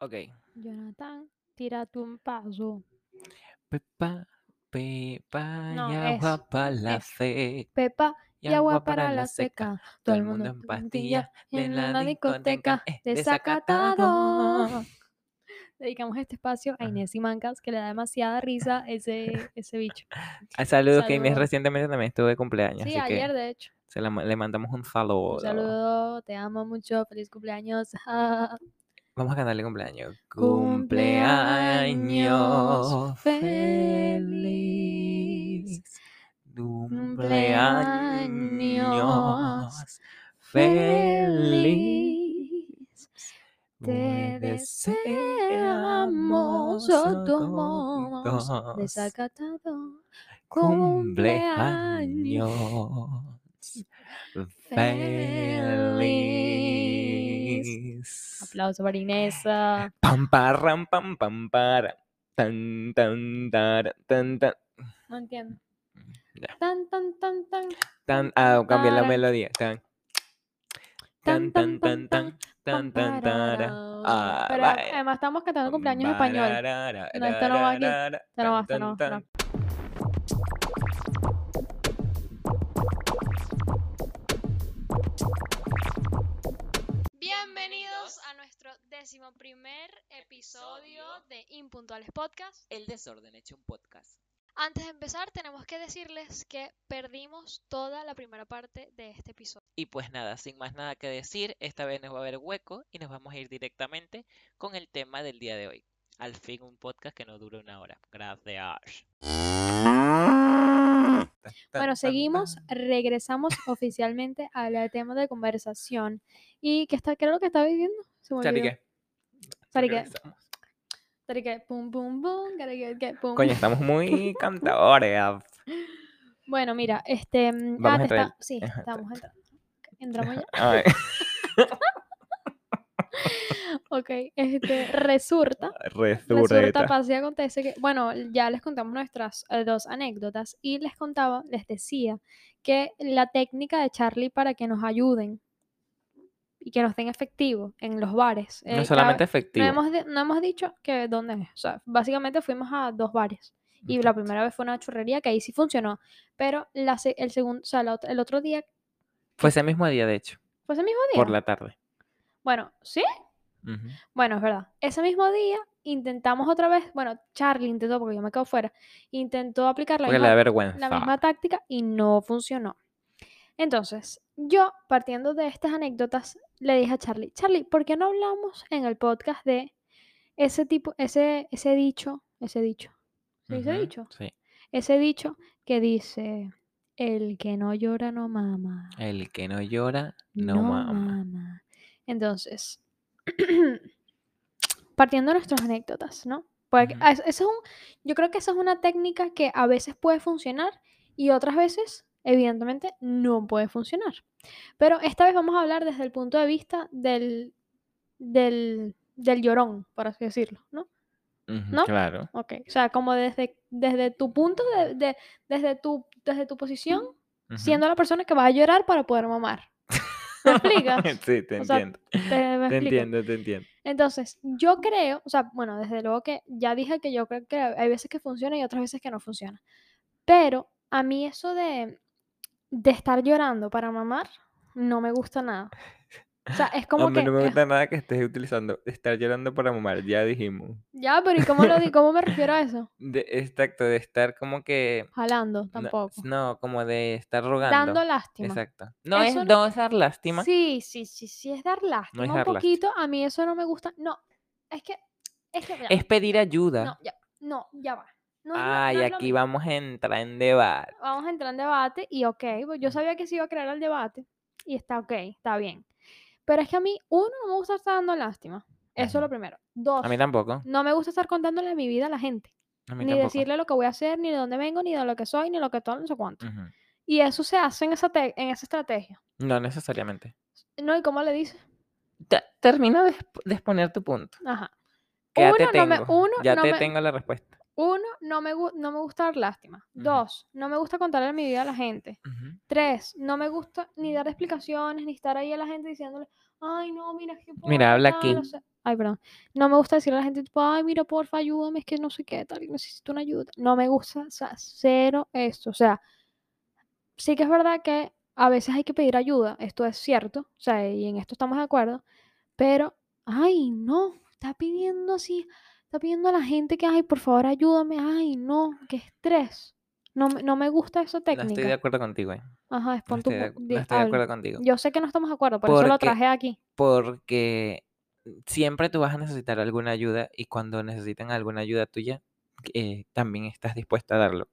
Ok. Jonathan, tírate un paso. Pepa, pepa No, y agua es- para la es seca. Pepa Y agua para la seca. Todo el mundo en pastillas de en la discoteca desacatado. Dedicamos este espacio a Ajá. Inés y Mancas, que le da demasiada risa ese, ese bicho. Ah, Saludos, que Inés recientemente también estuvo de cumpleaños. Sí, así ayer que de hecho. se la le mandamos un saludo. Un saludo, te amo mucho, feliz cumpleaños. Vamos a cantarle cumpleaños. Cumpleaños feliz. Cumpleaños feliz. Te deseamos deseamos todos todos desacatado cumpleaños feliz. Aplauso para Inesa. Pam parram pam pam para. Tan tan tara, tan tan. No entiendo. Ya. Tan, tan, tan, tan. Tan ah, cambié la melodía. Tan tan tan tan tan tan tan. Ah, Pero además estamos cantando cumpleaños en español. No, esto no va aquí. Esto no va, esto no va, Bienvenidos a nuestro décimo primer episodio de Impuntuales Podcast. El desorden hecho un podcast. Antes de empezar, tenemos que decirles que perdimos toda la primera parte de este episodio. Y pues nada, sin más nada que decir, esta vez nos va a haber hueco y nos vamos a ir directamente con el tema del día de hoy. Al fin un podcast que no dura una hora. Gracias. Bueno, seguimos, regresamos oficialmente al tema de conversación. ¿Y qué, está, qué era lo que estaba diciendo? Se me Chari, olvidó. ¿qué? Chari, ¿qué? Regresamos. Chari, ¿qué? Pum, pum, pum, chari, ¿qué? ¿Qué? Pum. Coño, estamos muy cantadores. Bueno, mira, este... mm, Vamos a te entrar- está- Sí, estamos entrando. Entramos ya. Ay, Ok, este, resulta Resulta, resurreta. pasa y acontece que, bueno, ya les contamos nuestras eh, dos anécdotas y les contaba, les decía que la técnica de Charlie para que nos ayuden y que nos den efectivo en los bares. eh, No cabe- solamente no efectivo. hemos, di- no hemos dicho que dónde es. O sea, básicamente fuimos a dos bares. Y la Exacto. primera vez fue una churrería que ahí sí funcionó. Pero la, el segundo, o sea, la el otro día, Fue ese mismo día, de hecho. ¿fue ese mismo día? Por la tarde. Bueno, ¿sí? Bueno, es verdad. Ese mismo día intentamos otra vez, bueno, Charlie intentó, porque yo me quedo fuera, intentó aplicar la Porque misma, vergüenza. la misma táctica y no funcionó. Entonces, yo, partiendo de estas anécdotas, le dije a Charlie, Charlie, ¿por qué no hablamos en el podcast de ese tipo, ese, ese dicho, ese dicho, ¿se dice Ujú, dicho? Sí. Ese dicho que dice, el que no llora no mama. El que no llora, no, mama. mama. Entonces, partiendo de nuestras anécdotas, ¿no? Porque eso es un, yo creo que esa es una técnica que a veces puede funcionar y otras veces, evidentemente, no puede funcionar. Pero esta vez vamos a hablar desde el punto de vista del, del, del llorón, por así decirlo, ¿no? ¿no? Claro. Ok, o sea, como desde, desde tu punto, de, de- desde, tu, desde tu posición, siendo la persona que va a llorar para poder mamar. ¿Me explicas? sí, te O sea, entiendo. ¿Te, me Te explico? entiendo, te entiendo. Entonces, yo creo, o sea, bueno, desde luego que ya dije que yo creo que hay veces que funciona y otras veces que no funciona. Pero a mí eso de, de estar llorando para mamar no me gusta nada. O sea, es como a mí que... no me es- gusta nada que estés utilizando estar llorando para mamar, ya dijimos. ya, pero ¿y cómo, lo, di- cómo me refiero a eso? De, exacto, de estar como que... Jalando, no- tampoco. No, como de estar rogando. Dando lástima. Exacto. No es Eso no- no es dar lástima. Sí, sí, sí, sí, es dar lástima un dar lástima. poquito. A mí eso no me gusta. No, es que... Es que... Es pedir ayuda. No, ya, no, ya va. No es no Ay, es lo aquí vamos a entrar en debate. vamos a entrar en debate y ok, pues yo sabía que se iba a crear el debate y está ok, está bien. Pero es que a mí, uno, no me gusta estar dando lástima. Eso es lo primero. Dos, A mí tampoco. no me gusta estar contándole mi vida a la gente. A mí Ni tampoco. decirle lo que voy a hacer, ni de dónde vengo, ni de lo que soy, ni lo que todo, no sé cuánto. Y eso se hace en esa, en esa estrategia. No necesariamente. ¿No? ¿Y cómo le dices? Te- termina de, exp- de exponer tu punto. Ajá. Que ya Uno, te no me- uno, ya no te me- tengo la respuesta. Uno, no me, no me gusta dar lástima. Dos, no me gusta contarle mi vida a la gente. Tres, no me gusta ni dar explicaciones, ni estar ahí a la gente diciéndole, ay, no, mira, que Mira, habla no aquí. sé. Ay, perdón. No me gusta decirle a la gente, tipo, ay, mira, porfa, ayúdame, es que no sé qué, tal, necesito una ayuda. No me gusta, o sea, cero esto. O sea, sí que es verdad que a veces hay que pedir ayuda, esto es cierto, o sea, y en esto estamos de acuerdo, pero, ay, no, está pidiendo así, está pidiendo a la gente que, ay, por favor, ayúdame, ay, no, qué estrés. No, me- no me gusta esa No estoy de técnica. acuerdo contigo, eh. Ajá, es No estoy de, no estoy de acuerdo contigo. Yo sé que no estamos de acuerdo, por eso lo traje aquí. porque siempre tú vas a necesitar alguna ayuda y cuando necesitan alguna ayuda tuya, eh, también estás dispuesta a darlo.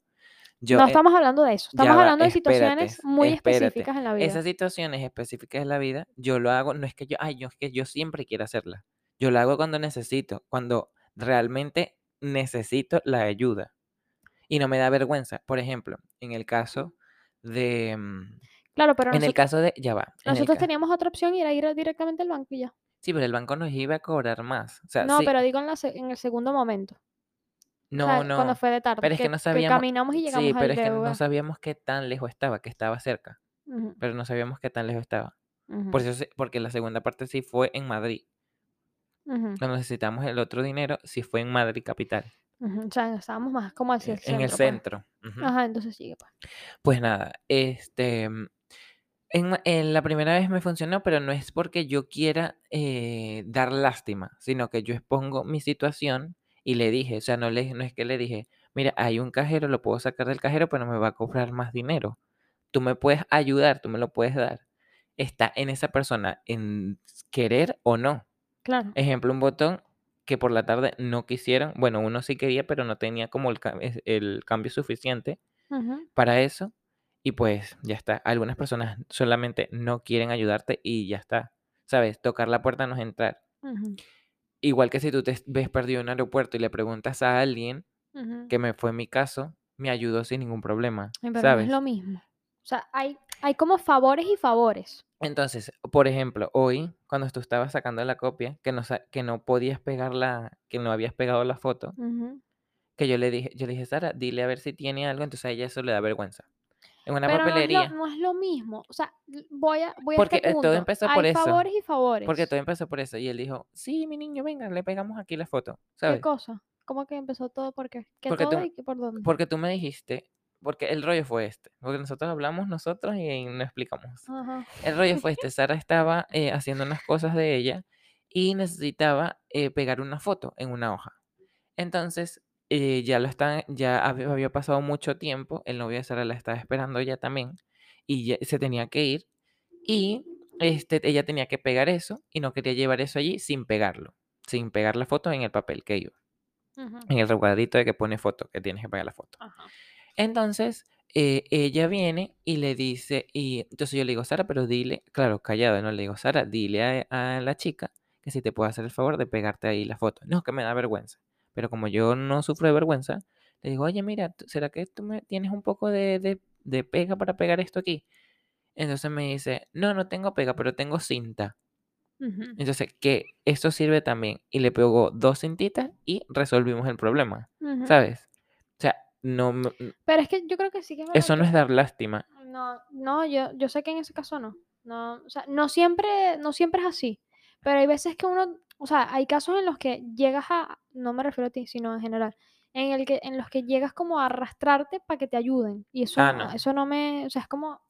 Yo, No eh, estamos hablando de eso, estamos va, hablando de espérate, situaciones muy espérate. específicas en la vida. Esas situaciones específicas en la vida, yo lo hago, no es que yo, ay, yo es que yo siempre quiero hacerla. Yo lo hago cuando necesito, cuando realmente necesito la ayuda. Y no me da vergüenza. Por ejemplo, en el caso de. mm, Claro, pero En el nosotros, caso de. Ya va. El nosotros teníamos otra opción y era ir directamente al banco y ya. Sí, pero el banco nos iba a cobrar más. O sea, No, sí. pero digo en, la en el segundo momento. O No, sea, cuando no. fue de tarde. Pero es que que, no que sabíamos. caminamos y llegamos Sí, al pero es que no sabíamos qué tan lejos estaba, que estaba cerca. Pero no sabíamos qué tan lejos estaba. Por eso, porque la segunda parte sí fue en Madrid. Cuando necesitamos el otro dinero, sí fue en Madrid capital. O sea, estábamos más como hacia el En centro. el pues. centro. ujú. Ajá, entonces sigue, pues. Pues nada, este, en, ma- en la primera vez me funcionó, pero no es porque yo quiera eh, dar lástima, sino que yo expongo mi situación y le dije, o sea, no, le, no es que le dije, mira, hay un cajero, lo puedo sacar del cajero, pero me va a cobrar más dinero. Tú me puedes ayudar, tú me lo puedes dar. Está en esa persona en querer o no. Claro. Ejemplo, un botón que por la tarde no quisieron, bueno, uno sí quería, pero no tenía como el, el cambio suficiente Ujú, para eso. Y pues ya está. Algunas personas solamente no quieren ayudarte y ya está. ¿Sabes? Tocar la puerta no es entrar. ujú, Igual que si tú te ves perdido en un aeropuerto y le preguntas a alguien, ujú. que me fue mi caso, me ayudó sin ningún problema. Pero no ¿Sabes? es lo mismo. O sea, hay, hay como favores y favores. Entonces, por ejemplo, hoy, cuando tú estabas sacando la copia, que no, que no podías pegar la, que no habías pegado la foto, que yo le dije, yo le dije, Sara, dile a ver si tiene algo, entonces a ella eso le da vergüenza. En una Pero no es, lo, papelería. no es lo mismo. O sea, voy a, voy a Porque este eh, todo empezó por Hay eso. favores y favores. Porque todo empezó por eso. Y él dijo, sí, mi niño, venga, le pegamos aquí la foto. ¿Qué cosa? ¿Cómo que empezó todo? ¿Por qué? ¿Qué Porque todo y por dónde? Porque tú me dijiste, porque el rollo fue este. Porque nosotros hablamos nosotros y no explicamos. Ajá. El rollo fue este. Sara estaba eh, haciendo unas cosas de ella y necesitaba eh, pegar una foto en una hoja. Entonces, eh, ya lo están, ya había, había pasado mucho tiempo. El novio de Sara la estaba esperando ella también. Y ya se tenía que ir. Y este, ella tenía que pegar eso y no quería llevar eso allí sin pegarlo. Sin pegar la foto en el papel que iba. En el recuadrito de que pone foto, que tienes que pegar la foto. Ajá. Entonces, eh, ella viene y le dice, y entonces yo le digo, Sara, pero dile, claro, callado, ¿no? Le digo, Sara, dile a, a la chica que si te puede hacer el favor de pegarte ahí la foto. No, que me da vergüenza. Pero como yo no sufro de vergüenza, le digo, oye, mira, ¿tú- ¿será que tú me tienes un poco de, de, de pega para pegar esto aquí? Entonces me dice, no, no tengo pega, pero tengo cinta. Entonces, que esto sirve también. Y le pegó dos cintitas y resolvimos el problema. ¿sabes? No, Pero es que yo creo que sí que es eso no es dar lástima. No, no, yo, yo sé que en ese caso no. No, o sea, no siempre, no siempre es así. Pero hay veces que uno, o sea, hay casos en los que llegas a, no me refiero a ti, sino en general, en el que, en los que llegas como a arrastrarte para que te ayuden. Y eso, Ah, no- eso no me, o sea, es como,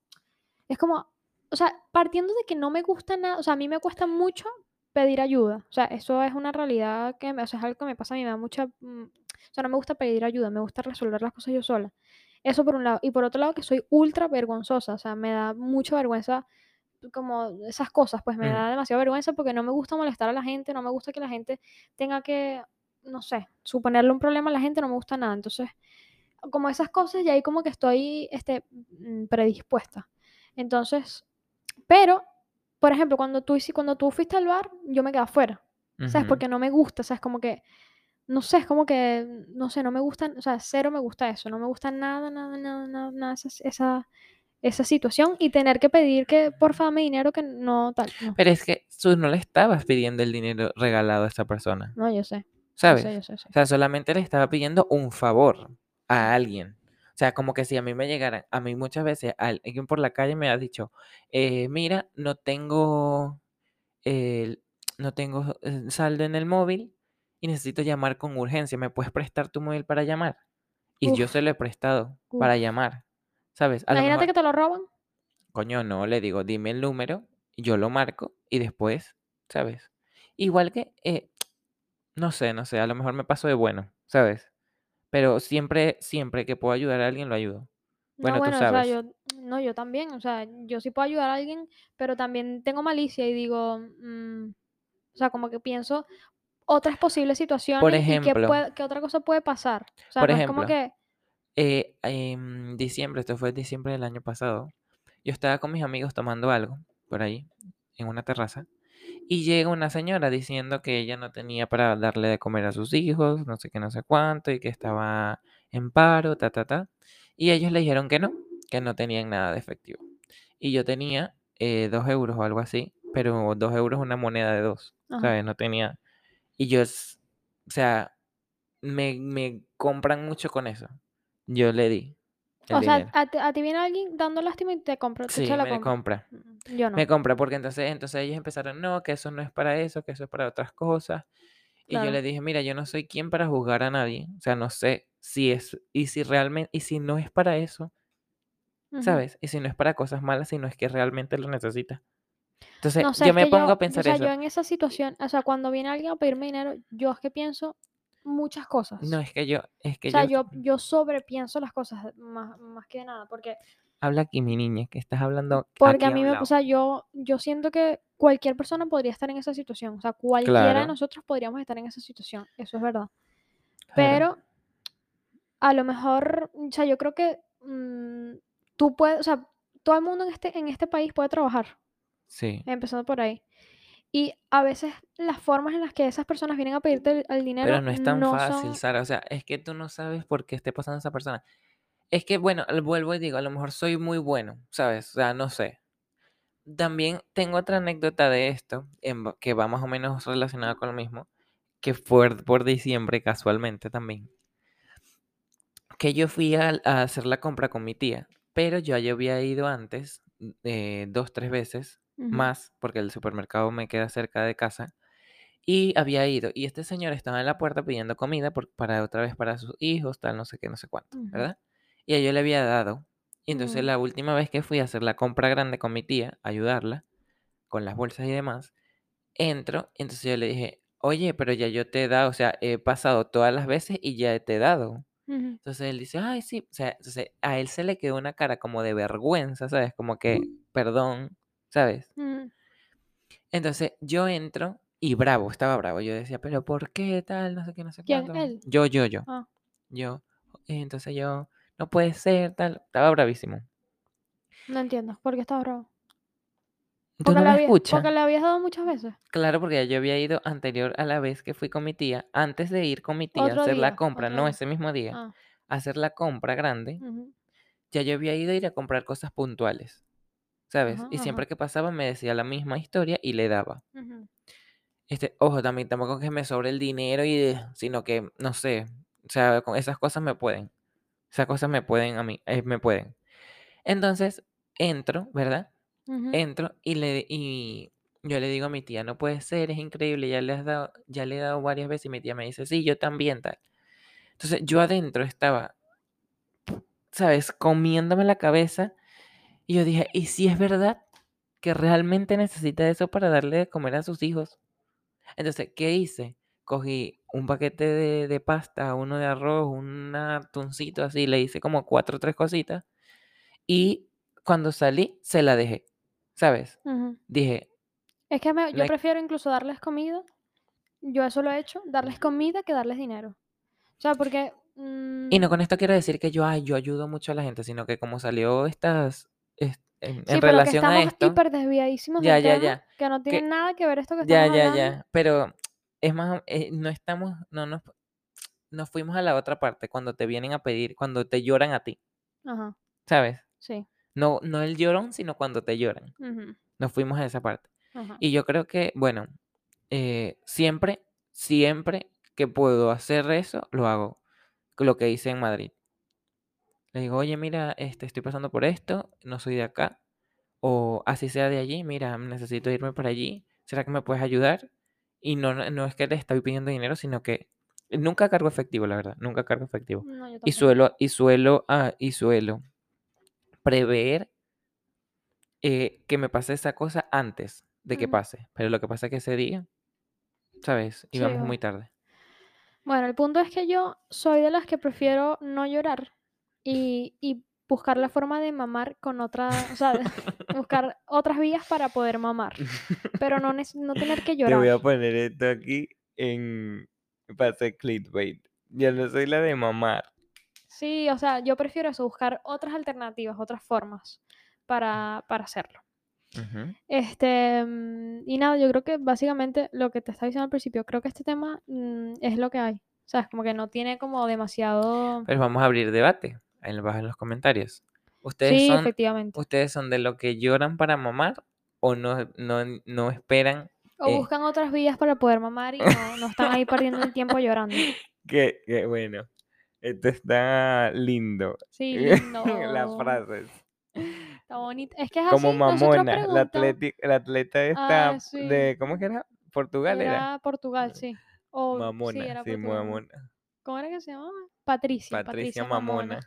es como, o sea, partiendo de que no me gusta nada, o sea, a mí me cuesta mucho pedir ayuda. O sea, eso es una realidad que, o sea, es algo que me pasa a mí, me da mucha, mm, o sea, no me gusta pedir ayuda, me gusta resolver las cosas yo sola. Eso por un lado. Y por otro lado, que soy ultra vergonzosa. O sea, me da mucha vergüenza como esas cosas. Pues me Mm. da demasiada vergüenza porque no me gusta molestar a la gente. No me gusta que la gente tenga que, no sé, suponerle un problema a la gente. No me gusta nada. Entonces, como esas cosas, y ahí como que estoy este, mm, predispuesta. Entonces, pero, por ejemplo, cuando tú, cuando tú fuiste al bar, yo me quedé afuera. ¿Sabes? Ujú. Porque no me gusta. ¿Sabes? Como que no sé, es como que, no sé, no me gusta, o sea, cero me gusta eso, no me gusta nada, nada, nada, nada, nada esa, esa, esa situación y tener que pedir que porfa dame dinero que no tal, no, Pero es que tú no le estabas pidiendo el dinero regalado a esa persona, no, yo sé, yo ¿sabes? sé, yo sé, sí. O sea, solamente le estaba pidiendo un favor a alguien. O sea, como que si a mí me llegaran, a mí muchas veces alguien por la calle me ha dicho, eh, mira, no tengo, no tengo eh, saldo en el móvil y necesito llamar con urgencia. ¿Me puedes prestar tu móvil para llamar? Y yo se lo he prestado para llamar, ¿sabes? A Imagínate mejor, que te lo roban. coño, no, le digo, dime el número, yo lo marco y después, ¿sabes? Igual que, eh, no sé, no sé, a lo mejor me paso de bueno, ¿sabes? Pero siempre, siempre que puedo ayudar a alguien, lo ayudo. No, Bueno, tú bueno, o sea, sabes. yo, no, yo también, o sea, yo sí puedo ayudar a alguien, pero también tengo malicia y digo, mm, o sea, como que pienso otras posibles Por situaciones y qué, ejemplo, puede, qué otra cosa puede pasar. O sea, por no es como ejemplo, que, eh, en diciembre, esto fue en diciembre del año pasado, yo estaba con mis amigos tomando algo por ahí, en una terraza, y llega una señora diciendo que ella no tenía para darle de comer a sus hijos, no sé qué, no sé cuánto, y que estaba en paro, ta, ta, ta. Y ellos le dijeron que no, que no tenían nada de efectivo. Y yo tenía eh, dos euros o algo así, pero dos euros una moneda de dos, ajá. ¿sabes? No tenía. Y yo, o sea, me, me compran mucho con eso. Yo le di el O sea, a ti, a ti viene alguien dando lástima y te compra, Sí, la me compra. Mm, Yo no, Me compra porque entonces, entonces ellos empezaron, no, que eso no es para eso, que eso es para otras cosas. Y yo le dije, mira, yo no soy quien para juzgar a nadie. O sea, no sé si es, y si realmente, y si no es para eso. ¿sabes? Y si no es para cosas malas, si no es que realmente lo necesita. Entonces, No sé, yo es me pongo yo, a o pensar sea, eso. yo en esa situación, o sea, cuando viene alguien a pedirme dinero, yo es que pienso muchas cosas. No, es que yo, es que O sea, yo, yo, yo sobrepienso las cosas más, más que nada, porque, habla aquí, mi niña, que estás hablando porque a mí me, o sea, yo, yo siento que cualquier persona podría estar en esa situación, o sea, cualquiera de Claro, nosotros podríamos estar en esa situación, eso es verdad. claro. Pero a lo mejor, o sea, yo creo que mm, tú puedes, o sea, todo el mundo en este, en este país puede trabajar, Sí. empezando por ahí. Y a veces las formas en las que esas personas vienen a pedirte el, el dinero Pero no es tan no fácil, son... Sara. O sea, es que tú no sabes por qué esté pasando esa persona. Es que, bueno, vuelvo y digo, a lo mejor soy muy bueno, ¿sabes? O sea, no sé. También tengo otra anécdota de esto, en que va más o menos relacionada con lo mismo, que fue por diciembre casualmente también. Que yo fui a, a hacer la compra con mi tía, pero yo ya había ido antes, eh, dos, tres veces Más, porque el supermercado me queda cerca de casa. Y había ido, y este señor estaba en la puerta pidiendo comida por- para otra vez para sus hijos, tal, no sé qué, no sé cuánto, ¿verdad? Y a yo le había dado. Y entonces la última vez que fui a hacer la compra grande con mi tía, ayudarla, con las bolsas y demás, entro, y entonces yo le dije, oye, pero ya yo te he dado, o sea, he pasado todas las veces y ya te he dado. ujú, Entonces él dice, ay, sí, o sea, entonces a él se le quedó una cara como de vergüenza, ¿sabes? Como que, perdón, ¿sabes? ujú. Entonces yo entro y bravo, estaba bravo. Yo decía, pero ¿por qué tal? No sé qué, no sé cuánto. Él. Yo, yo, yo, Ah, yo. Entonces yo, no puede ser, tal. Estaba bravísimo. no entiendo. ¿Por qué estás bravo? ¿Tú Porque no le, me habías, porque le habías dado muchas veces. Claro, porque ya yo había ido anterior a la vez que fui con mi tía, antes de ir con mi tía a hacer la compra, no día. ese mismo día, Ah, a hacer la compra grande, ya yo había ido a ir a comprar cosas puntuales, ¿sabes? ajá, Y ajá, siempre que pasaba me decía la misma historia y le daba. Este, ojo, también tampoco que me sobre el dinero y sino que, no sé, o sea, con esas cosas me pueden. Esas cosas me pueden a mí, eh, me pueden. Entonces, entro, ¿verdad? Entro y le y yo le digo a mi tía, no puede ser, es increíble, ya le has dado, ya le he dado varias veces y mi tía me dice, sí, yo también tal. Entonces, yo adentro estaba, ¿sabes? Comiéndome la cabeza y yo dije, ¿y si es verdad que realmente necesita eso para darle de comer a sus hijos? Entonces, ¿qué hice? Cogí un paquete de, de pasta, uno de arroz, un atuncito así, le hice como cuatro o tres cositas y cuando salí se la dejé, ¿sabes? Dije, Es que me- yo prefiero incluso darles comida. Yo eso lo he hecho, darles comida que darles dinero. O sea, porque... y no mm, con esto quiero decir que yo, ay, yo ayudo mucho a la gente, sino que como salió estas, en, en sí, pero que relación a estamos esto, hiper desviadísimos ya, del ya, tema, ya, que no tiene que nada que ver esto que ya, estamos ya, hablando. ya, pero es más, eh, no estamos, no nos, nos fuimos a la otra parte, cuando te vienen a pedir, cuando te lloran a ti, Ajá, ¿sabes? sí. No, no el llorón, sino cuando te lloran. ujú, Nos fuimos a esa parte. Ajá. Y yo creo que, bueno, eh, siempre, siempre que puedo hacer eso, lo hago. Lo que hice en Madrid. Le digo, oye, mira, este, estoy pasando por esto, no soy de acá. O así sea de allí, mira, necesito irme para allí. ¿será que me puedes ayudar? Y no, no, no es que le estoy pidiendo dinero, sino que nunca cargo efectivo, la verdad, nunca cargo efectivo. No, yo Y suelo, y suelo, ah, y suelo prever eh, que me pase esa cosa antes de que Ujú. pase. Pero lo que pasa es que ese día, ¿sabes? Sí, Íbamos va. muy tarde. Bueno, el punto es que yo soy de las que prefiero no llorar y, y buscar la forma de mamar con otra, o sea, buscar otras vías para poder mamar, pero no, no tener que Te voy a llorar. poner esto aquí en... para hacer clickbait. Yo no soy la de mamar. Sí, o sea, yo prefiero eso, buscar otras alternativas, otras formas para, para hacerlo. Este, mm, y nada, yo creo que básicamente lo que te estaba diciendo al principio, creo que este tema mm, es lo que hay. O sea, es como que no tiene como demasiado... Pero vamos a abrir debate en, abajo en los comentarios. ¿Ustedes Sí, son, efectivamente. ¿Ustedes son de lo que lloran para mamar o no, no, no esperan O eh, buscan otras vías para poder mamar y no, no están ahí perdiendo el tiempo llorando. que, que, bueno, esto está lindo. Sí, Las lindo. frases. Está bonito. Es que es Como así, mamona, la, atleti- la atleta esta Ah, sí. de, ¿cómo que era? Portugal era. Era Portugal, sí. O, Mamona, sí, era sí, mamona. ¿Cómo era que se llamaba? Patricia. Patricia, Patricia, Mamona.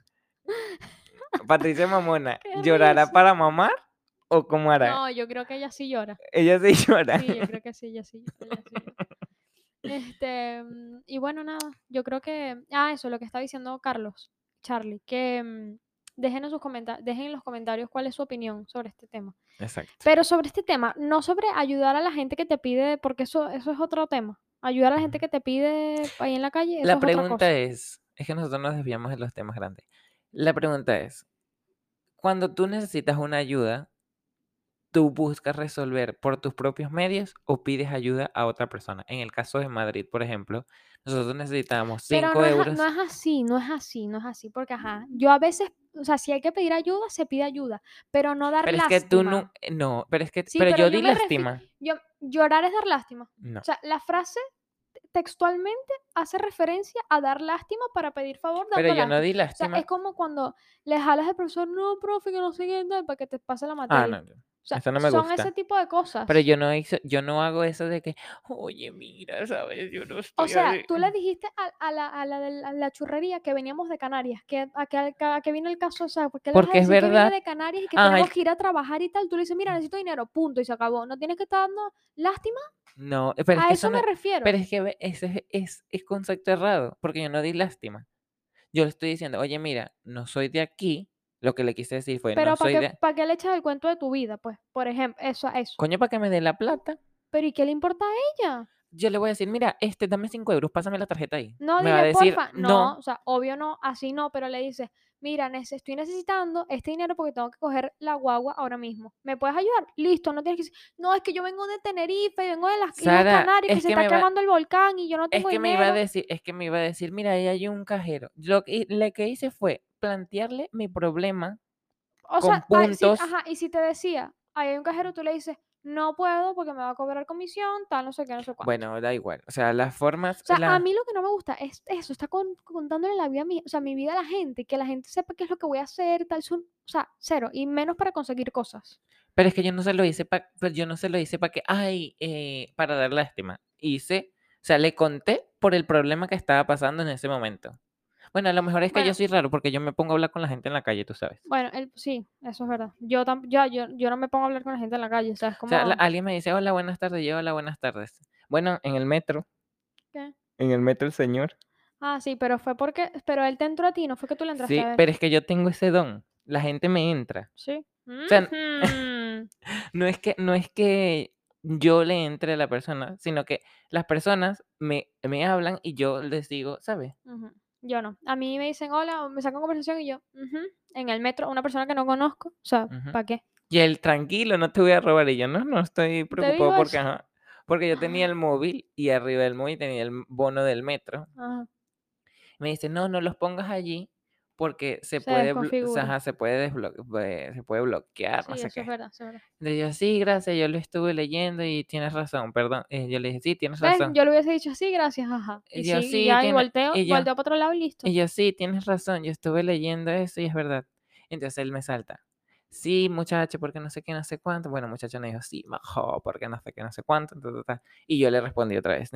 Patricia Mamona, ¿llorará risa. para mamar o cómo hará? No, yo creo que ella sí llora. Ella sí llora. Sí, yo creo que sí, ella sí. ella sí llora. Este, mm, y bueno, nada, yo creo que, ah, eso, lo que está diciendo Carlos, Charlie, que mm, dejen en, sus dejen en los comentarios cuál es su opinión sobre este tema. Exacto. Pero sobre este tema, no sobre ayudar a la gente que te pide, porque eso, eso es otro tema. Ayudar a la gente que te pide ahí en la calle, eso La es otra pregunta cosa. es, es que nosotros nos desviamos de los temas grandes. La pregunta es, cuando tú necesitas una ayuda, ¿tú buscas resolver por tus propios medios o pides ayuda a otra persona? En el caso de Madrid, por ejemplo, nosotros necesitábamos Pero 5 no es, euros. no es así, no es así, no es así, porque ajá, yo a veces, o sea, si hay que pedir ayuda, se pide ayuda, pero no dar Pero es lástima. que tú no, no, pero es que, Sí, pero, pero yo yo di lástima. Yo, llorar es dar lástima. No. O sea, la frase textualmente hace referencia a dar lástima para pedir favor dando Pero yo lástima. no di O sea, lástima. es como cuando le jalas al profesor, no, profe, que no sé qué, tal", para que te pase la Ah, materia. no, no, O sea, eso no me son gusta. ese tipo de cosas. Pero yo no hice, yo no hago eso de que, oye, mira, sabes, yo no estoy O sea, así". tú le dijiste a, a la, a, la, de la- a la churrería que veníamos de Canarias, que a que, a que vino el caso, o sea, porque Porque es decir que verdad. viene de Canarias y que tenemos que ir a trabajar y tal. Tú le dices, mira, necesito dinero, punto, y se acabó. No tienes que estar dando lástima. No, pero es a que eso eso me refiero. Pero es que ese es, es, es concepto errado, porque yo no di lástima. Yo le estoy diciendo, oye, mira, no soy de aquí. Lo que le quise decir fue, Pero no ¿para qué, de... pa' qué le echas el cuento de tu vida? Pues, por ejemplo, eso, eso. Coño, para que me dé la plata. Pero ¿y qué le importa a ella? Yo le voy a decir, mira, este, dame 5 euros, pásame la tarjeta ahí. No, me va a dile, decir, porfa. No, no, o sea, obvio no, así no, pero le dices, mira, estoy necesitando este dinero porque tengo que coger la guagua ahora mismo. ¿Me puedes ayudar? Listo, no tienes que decir, no, es que yo vengo de Tenerife, vengo de las Islas Sara, Canarias, que es se que está quemando el volcán y yo no es tengo que me iba a decir, es que me iba a decir, mira, ahí hay un cajero. Lo que, lo que hice fue plantearle mi problema. O con sea, ah, sí, puntos. ajá, y si te decía, ahí hay un cajero, tú le dices, no puedo porque me va a cobrar comisión, tal, no sé qué, no sé cuánto. Bueno, da igual. O sea, las formas... O sea, la- a mí lo que no me gusta es eso, está con- contándole la vida, o sea, mi vida a la gente, que la gente sepa qué es lo que voy a hacer, tal, son- o sea, cero, y menos para conseguir cosas. Pero es que yo no se lo hice para, yo no se lo hice para que, ay, eh, para dar lástima. Hice, o sea, le conté por el problema que estaba pasando en ese momento. Bueno, a lo mejor es que Bueno. yo soy raro porque yo me pongo a hablar con la gente en la calle, tú sabes. Bueno, el, sí, eso es verdad. Yo, tam- yo, yo, yo no me pongo a hablar con la gente en la calle, o sea, es O como... sea, la- alguien me dice, hola, buenas tardes, yo, hola, buenas tardes. Bueno, en el metro, ¿qué? en el metro el señor. Ah, sí, pero fue porque, pero él te entró a ti, no fue que tú le entraste Sí, a ver. pero es que yo tengo ese don. La gente me entra. Sí. sea, Ujú. No es que, no es que yo le entre a la persona, sino que las personas me, me hablan y yo les digo, ¿sabes? Ujú. Yo no. A mí me dicen hola, o me sacan conversación y yo, ujú, en el metro, una persona que no conozco, o sea. ¿para qué? Y él, tranquilo, no te voy a robar. Y yo, no, no estoy preocupado porque, ajá, porque yo tenía Ah. el móvil y arriba del móvil tenía el bono del metro. Ajá. Me dice, no, no los pongas allí porque se, Se puede, blo- desconfigura. ajá, se, puede se puede bloquear, Sí, no sé eso qué. es verdad, eso es verdad. Entonces yo, sí, gracias, yo lo estuve leyendo y tienes razón, perdón. Eh, yo le dije, sí, tienes razón. Yo le hubiese dicho sí, gracias, ajá. Y Y, yo, sí, y sí, ya, y tiene- volteo, y yo- volteo para otro lado y listo. Y yo, sí, tienes razón, yo estuve leyendo eso y es verdad. Entonces él me salta. Sí, muchacho, porque no sé qué, no sé cuánto. Bueno, muchacho me dijo, sí, mejor, porque no sé qué, no sé cuánto. ta, ta, ta. Y yo le respondí otra vez.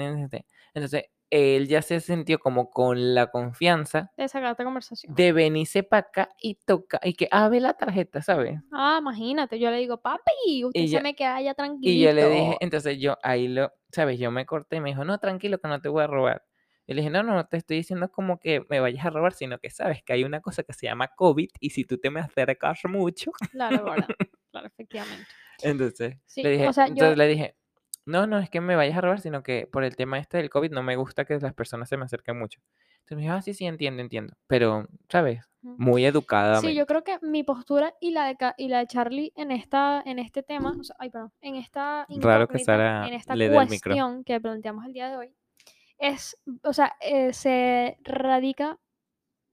Entonces, él ya se sintió como con la confianza De sacar esta conversación. de venirse para acá y tocar, y que, ve la tarjeta, ¿sabes? Ah, imagínate, yo le digo, papi, usted Y se ya- me queda ya Y tranquilito. yo le dije, entonces yo ahí lo, ¿sabes? Yo me corté y me dijo, no, tranquilo, que no te voy a robar. Y le dije, no, no, no te estoy diciendo como que me vayas a robar, sino que sabes que hay una cosa que se llama COVID y si tú te me acercas mucho, Claro, ¿verdad? Claro, efectivamente. entonces Sí, le dije, o sea, yo- entonces le dije, no, no es que me vayas a robar, sino que por el tema este del COVID no me gusta que las personas se me acerquen mucho. Entonces me dijo, ah, sí, sí, entiendo, entiendo. Pero, ¿sabes? Muy educadamente. Sí, yo creo que mi postura y la de, y la de Charlie en, esta, en este tema, o sea, ay, perdón, en esta Raro que Sara en esta le cuestión que planteamos el día de hoy, es, o sea, eh, se radica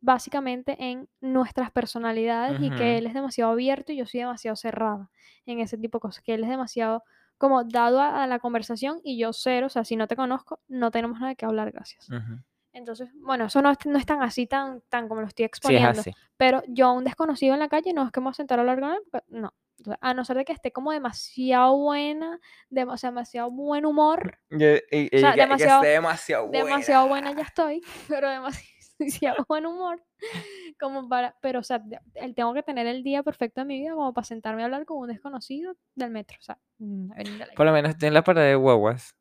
básicamente en nuestras personalidades y que él es demasiado abierto y yo soy demasiado cerrada en ese tipo de cosas, que él es demasiado como dado a, a la conversación y yo cero, o sea, si no te conozco, no tenemos nada que hablar, gracias. Ujú. Entonces, bueno, eso no es, no es tan así, tan, tan como lo estoy Sí, es exponiendo. Pero yo a un desconocido en la calle no es que me voy a sentar a hablar con él, no. O a no ser de que esté como demasiado buena, o sea, demasiado buen humor, Yo- y- y sea, que- que demasiado- esté demasiado buena. demasiado buena ya estoy, pero demasiado buen humor, como para, pero o sea, el- tengo que tener el día perfecto de mi vida como para sentarme a hablar con un desconocido del metro, o sea, mm. Por lo menos en la parada de guaguas.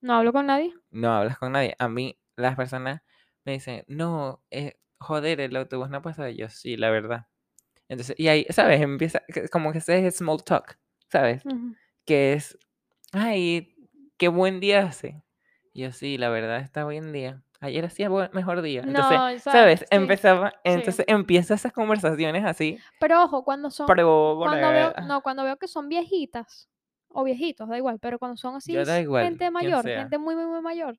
no hablo con nadie, no hablas con nadie. A mí, las personas me dicen, no, eh, joder, el autobús no pasa. Y yo, sí, la verdad. Entonces, y ahí, ¿sabes? Empieza, como que ese es small talk, ¿sabes? Ujú. Que es, ay, qué buen día hace. Y yo, sí, la verdad está buen día. Ayer hacía buen- mejor día. Entonces, No, sea, ¿sabes? sí, Empezaba, sí. entonces empieza esas conversaciones así, pero ojo, cuando son, pero cuando veo, bueno, no, cuando veo que son viejitas o viejitos, da igual, pero cuando son así igual, gente mayor, gente muy, muy, muy mayor,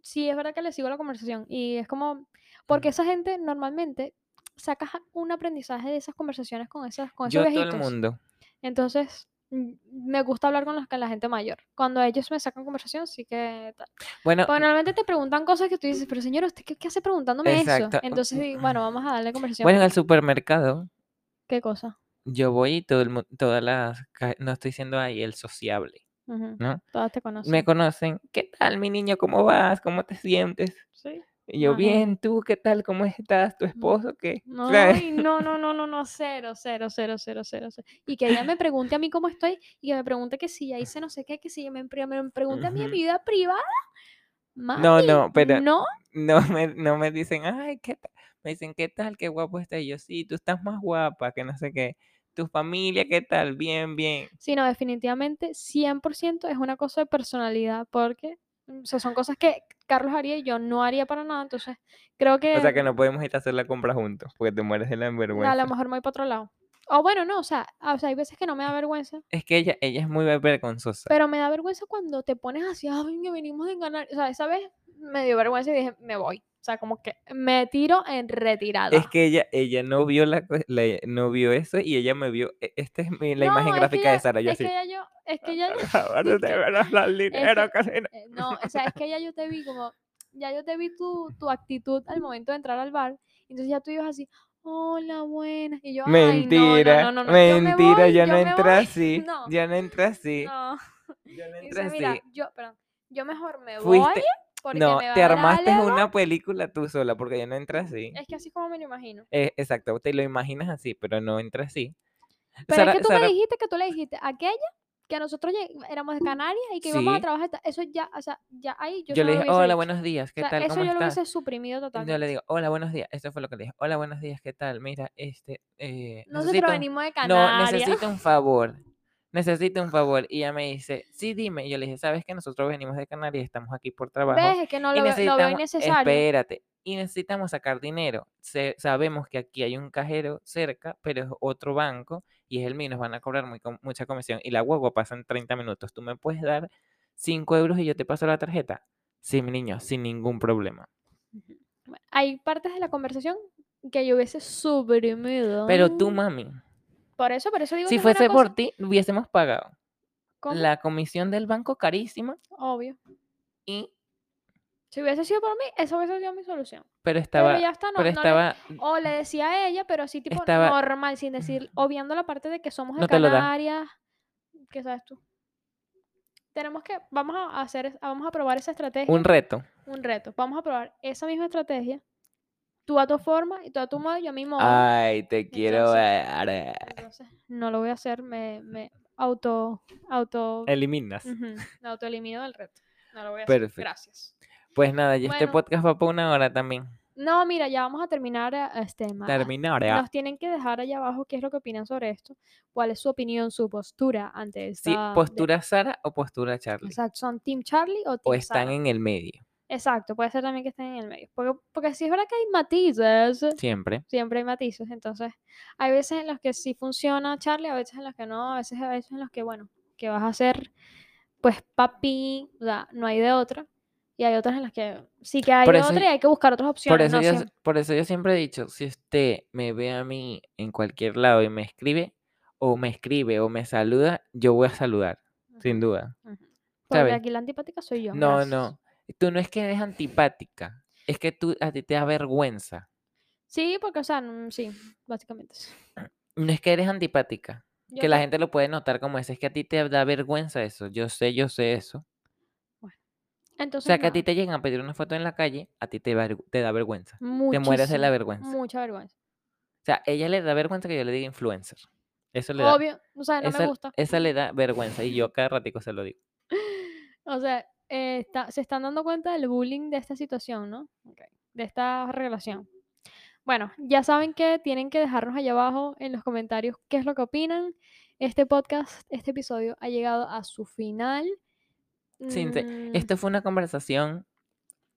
sí es verdad que le sigo la conversación y es como, porque esa gente normalmente sacas un aprendizaje de esas conversaciones con esas, con esos yo todo viejitos. el mundo. Entonces, mm, me gusta hablar con los, con la gente mayor. Cuando ellos me sacan conversación, sí que... tal. Bueno, Porque normalmente te preguntan cosas que tú dices, pero señor, ¿usted qué, qué hace preguntándome Exacto. eso? Entonces, bueno, vamos a darle conversación. bueno, en el supermercado ¿Qué cosa? yo voy y todo el todas las, no estoy siendo ahí el sociable, Ujú, ¿no? Todas te conocen. Me conocen, ¿qué tal mi niño? ¿Cómo vas? ¿Cómo te sientes? Sí. Y yo, bien, ¿tú qué tal? ¿Cómo estás? ¿Tu esposo qué? No, no, no, no, no, no, cero, cero, cero, cero, cero, cero. Y que ella me pregunte a mí cómo estoy y que me pregunte que si ya hice no sé qué, que si me, pre- me pregunte a mí mi vida privada. No, Mami, no, pero no, no me, no me dicen, ay, ¿qué tal? Me dicen, ¿qué tal? Qué guapo estás. Y yo, sí, tú estás más guapa, que no sé qué. Tu familia, ¿qué tal? Bien, bien. Sí, no, definitivamente 100% es una cosa de personalidad porque o sea, son cosas que Carlos haría y yo no haría para nada, entonces creo que, O sea que no podemos ir a hacer la compra juntos, porque te mueres de la a lo vergüenza. mejor me voy para otro lado. O bueno, no, o sea, a- o sea, hay veces que no me da vergüenza, Es que ella, ella es muy vergonzosa. pero me da vergüenza cuando te pones así, ay, que venimos de ganar. O sea, esa vez me dio vergüenza y dije, me voy. O sea, como que me tiro en retirada. Es que ella, ella no vio la, la- no vio eso y ella me vio. e- Esta es mi- la No, imagen gráfica de ya- Sara. Yo es así. que ya yo, es que ya, Por favor, no te que- verás el dinero, que- casi no". Eh, o sea, es que ya yo te vi como, ya yo te vi tu, tu actitud al momento de entrar al bar, entonces ya tú ibas así, hola, buenas, y yo, ay, Mentira, no, no, no, no, yo me mentira, yo no voy". así. No, Yo no entré así. no, Yo no así. yo, perdón, yo mejor me voy. Porque No, me va te a dar armaste algo. una película tú sola, porque yo no entré así. es que así como me lo imagino, Eh, exacto, te lo imaginas así, pero no entré así. pero Sara- es que tú Sara- me dijiste que tú le dijiste aquella que nosotros éramos de Canarias y que íbamos a trabajar, eso ya, o sea, ya ahí yo, yo le lo dije, hola, buenos días, ¿qué O sea, tal? eso ¿Cómo yo lo estás? hubiese suprimido Yo totalmente. le digo, hola, buenos días. Eso fue lo que le dije. Hola, buenos días, ¿qué tal? Mira, este, eh, Nosotros necesito, venimos de no, Canarias. necesito un favor. Necesito un favor. Y ella me dice, sí, dime. Y yo le dije, ¿sabes que nosotros venimos de Canarias y estamos aquí por trabajo? ¿Ves? Es que no y lo, veo- lo veo innecesario. espérate, y necesitamos sacar dinero. Se- sabemos que aquí hay un cajero cerca, pero es otro banco y es el mío, y nos van a cobrar muy mucha comisión. Y la guagua pasa en 30 minutos. ¿Tú me puedes dar 5 euros y yo te paso la tarjeta? Sí, mi niño, sin ningún problema. Hay partes de la conversación que yo hubiese suprimido. Pero tú, mami, Por eso, por eso digo si que fuese cosa- por ti, hubiésemos pagado ¿Cómo? la comisión del banco carísima Obvio. y Si hubiese sido por mí, esa hubiese sido mi solución. Pero estaba, pero ya está, no, pero no le- estaba, O le decía a ella, pero así tipo Estaba- normal, sin decir, obviando la parte de que somos de No. Canarias. ¿Qué sabes tú? Tenemos que, vamos a hacer, vamos a probar esa estrategia. un reto. un reto. Vamos a probar esa misma estrategia. Tú a tu forma y tú a tu modo, yo a mi modo. Ay, te quiero ver. Entonces, no lo voy a hacer, me, me auto, auto, Eliminas. ujú, me autoelimino del reto. No lo voy a hacer. Gracias. Pues nada, y este podcast va por una hora también. No, mira, ya vamos a terminar eh, este ma- Terminar ya. Nos tienen que dejar allá abajo qué es lo que opinan sobre esto, cuál es su opinión, su postura ante esta. Sí, de- postura Sara o postura Charlie. Exacto, son Team Charlie o Team O están Sara. en el medio. Exacto, puede ser también que estén en el medio. Porque, porque sí es verdad que hay matices, Siempre. siempre hay matices. Entonces, hay veces en los que sí funciona Charlie, a veces en los que no, a veces, a veces en los que, bueno, que vas a hacer, pues papi, o sea, no hay de otra. Y hay otras en las que sí que hay Por de eso otra y hay que buscar otras Por opciones. eso, no yo, siempre- por eso yo siempre he dicho, si usted me ve a mí en cualquier lado y me escribe, o me escribe o me saluda, yo voy a saludar, sin Ujú, duda. ujú. Porque ¿sabes? aquí la antipática soy yo. No, gracias. no. Tú no es que eres antipática, es que tú a ti te da vergüenza. Sí, porque, o sea, mm, sí, básicamente. No es que eres antipática, Yo que la gente lo puede notar como eso, es que a ti te da vergüenza eso. Yo sé, yo sé eso. O Entonces, sea, que a ti te llegan a pedir una foto en la calle, a ti te, da vergüenza. Te mueres de la muchísimo, vergüenza. Mucha vergüenza. O sea, ella le da vergüenza que yo le diga influencer. Eso le da, Obvio, o sea, no esa, me gusta. esa le da vergüenza y yo cada ratico se lo digo. O sea, eh, está- se están dando cuenta del bullying de esta situación, ¿no? De esta relación. Bueno, ya saben que tienen que dejarnos allá abajo en los comentarios qué es lo que opinan. Este podcast, este episodio ha llegado a su final. Te- Mm, Esto fue una conversación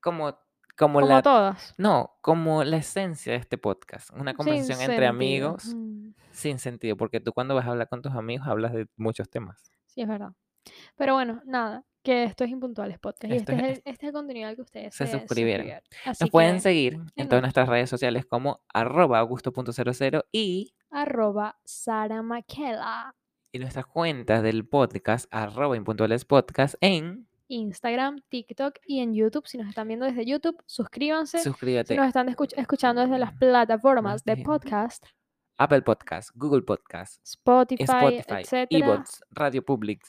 como, como, como la... todas. No, como la esencia de este podcast. Una sin conversación entre sentido. amigos Mm, sin sentido, porque tú cuando vas a hablar con tus amigos hablas de muchos temas. Sí, es verdad. Pero bueno, nada, que esto es Impuntuales Podcast. Y Esto este, es- el, este es el contenido al que ustedes se se, suscribieron. Nos pueden seguir en todas nuestras redes sociales como arroba augusto.00 y, arroba Sara Maquela. y nuestras cuentas del podcast arroba impuntuales podcast en Instagram, TikTok y en YouTube. Si nos están viendo desde YouTube, suscríbanse. Si suscríbete nos están escuch- escuchando desde las plataformas de podcast, Apple Podcast, Google Podcast, Spotify, Spotify, eBots, Radio Public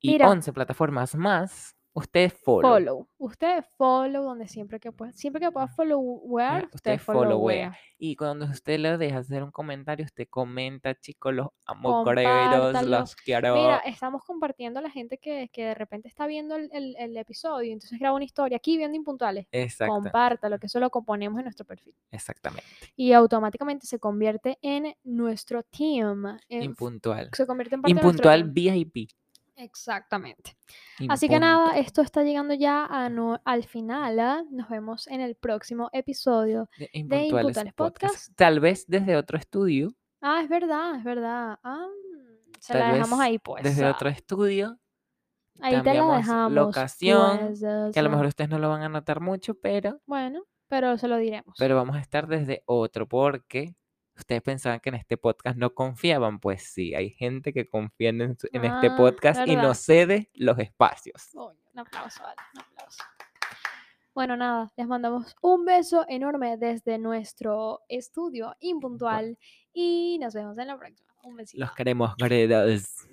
y Mira. 11 plataformas más, ustedes follow. follow. Usted follow donde siempre que pueda. Siempre que pueda followear, usted usted followea. Y cuando usted le deja hacer un comentario, usted comenta, chicos, los amo, Compártanlo. los quiero. Mira, estamos compartiendo a la gente que, que de repente está viendo el, el- el episodio, entonces graba una historia aquí viendo Impuntuales. Exacto, Compártalo, que eso lo componemos en nuestro perfil. exactamente. Y automáticamente se convierte en nuestro team. en- Impuntual. se convierte en parte de nuestro Impuntual team. VIP. Exactamente. Así que nada, esto está llegando ya a no- al final. ¿ah? Nos vemos en el próximo episodio. De Impuntuales Impuntuales Podcast. Podcast. Tal vez desde otro estudio, Ah, es verdad, es verdad. Ah, se Tal la dejamos ahí pues. desde ah. otro estudio, Ahí te la dejamos. locación, pues, que a lo mejor ustedes no lo van a notar mucho, pero, Bueno, pero se lo diremos. pero vamos a estar desde otro porque ustedes pensaban que en este podcast no confiaban, pues sí, hay gente que confía en, este Ah, podcast y nos cede los espacios. Un aplauso, vale, un aplauso. Bueno, nada, les mandamos un beso enorme desde nuestro estudio impuntual y nos vemos en la próxima. Un besito. Los queremos, queridos.